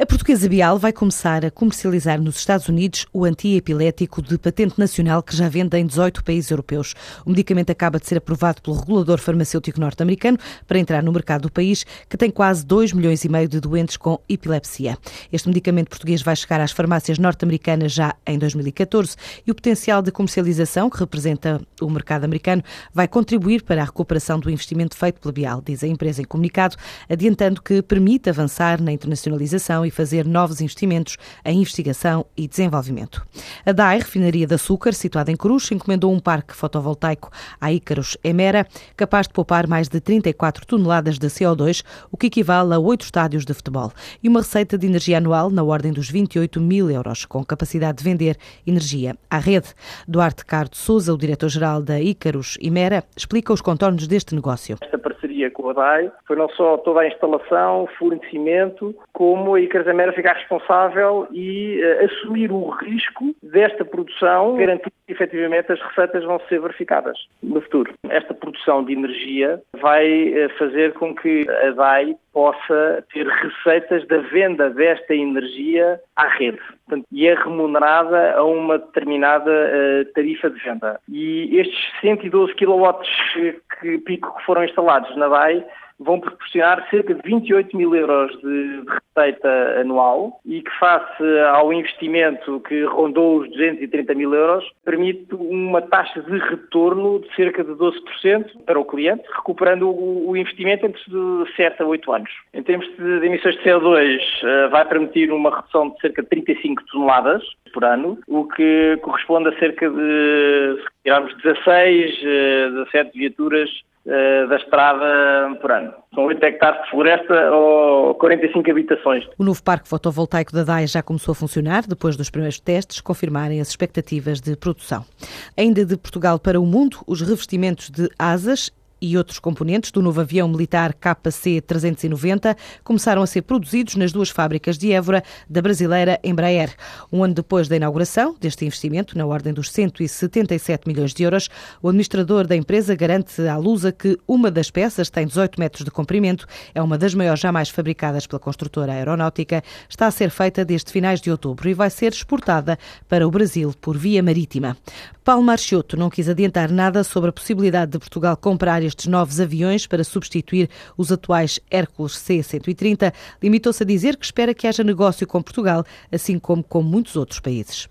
A portuguesa Bial vai começar a comercializar nos Estados Unidos o antiepilético de patente nacional que já vende em 18 países europeus. O medicamento acaba de ser aprovado pelo regulador farmacêutico norte-americano para entrar no mercado do país, que tem quase 2 milhões e meio de doentes com epilepsia. Este medicamento português vai chegar às farmácias norte-americanas já em 2014 e o potencial de comercialização que representa o mercado americano vai contribuir para a recuperação do investimento feito pela Bial, diz a empresa em comunicado, adiantando que permite avançar na internacionalização e fazer novos investimentos em investigação e desenvolvimento. A DAI, refinaria de açúcar, situada em Cruz, encomendou um parque fotovoltaico à Ícaros Emera, capaz de poupar mais de 34 toneladas de CO2, o que equivale a oito estádios de futebol, e uma receita de energia anual na ordem dos 28 mil euros, com capacidade de vender energia à rede. Duarte Cardo Souza, o diretor-geral da Ícaros Emera, explica os contornos deste negócio. Esta parceria com a DAI foi não só toda a instalação, fornecimento, como a Ícaros Emera ficar responsável e uh, assumir o risco desta produção, garantir que efetivamente as receitas vão ser verificadas no futuro. Esta produção de energia vai uh, fazer com que a DAI possa ter receitas da venda desta energia à rede. Portanto, e é remunerada a uma determinada uh, tarifa de venda. E estes 112 kW que, pico que foram instalados na DAI vão proporcionar cerca de 28 mil euros de, receita anual e que, face ao investimento que rondou os 230 mil euros, permite uma taxa de retorno de cerca de 12% para o cliente, recuperando o, investimento entre 7 a 8 anos. Em termos de emissões de CO2, eh, vai permitir uma redução de cerca de 35 toneladas por ano, o que corresponde a cerca de, se tirarmos 16, 17 viaturas eh, da estrada por ano. São 8 hectares de floresta ou 45 habitações. O novo parque fotovoltaico da DAE já começou a funcionar, depois dos primeiros testes confirmarem as expectativas de produção. Ainda de Portugal para o mundo, os revestimentos de asas e outros componentes do novo avião militar KC-390 começaram a ser produzidos nas duas fábricas de Évora da brasileira Embraer. Um ano depois da inauguração deste investimento, na ordem dos 177 milhões de euros, o administrador da empresa garante à Lusa que uma das peças tem 18 metros de comprimento, é uma das maiores jamais fabricadas pela construtora aeronáutica, está a ser feita desde finais de outubro e vai ser exportada para o Brasil por via marítima. Paulo Marchiotto não quis adiantar nada sobre a possibilidade de Portugal comprar estes novos aviões para substituir os atuais Hércules C-130, limitou-se a dizer que espera que haja negócio com Portugal, assim como com muitos outros países.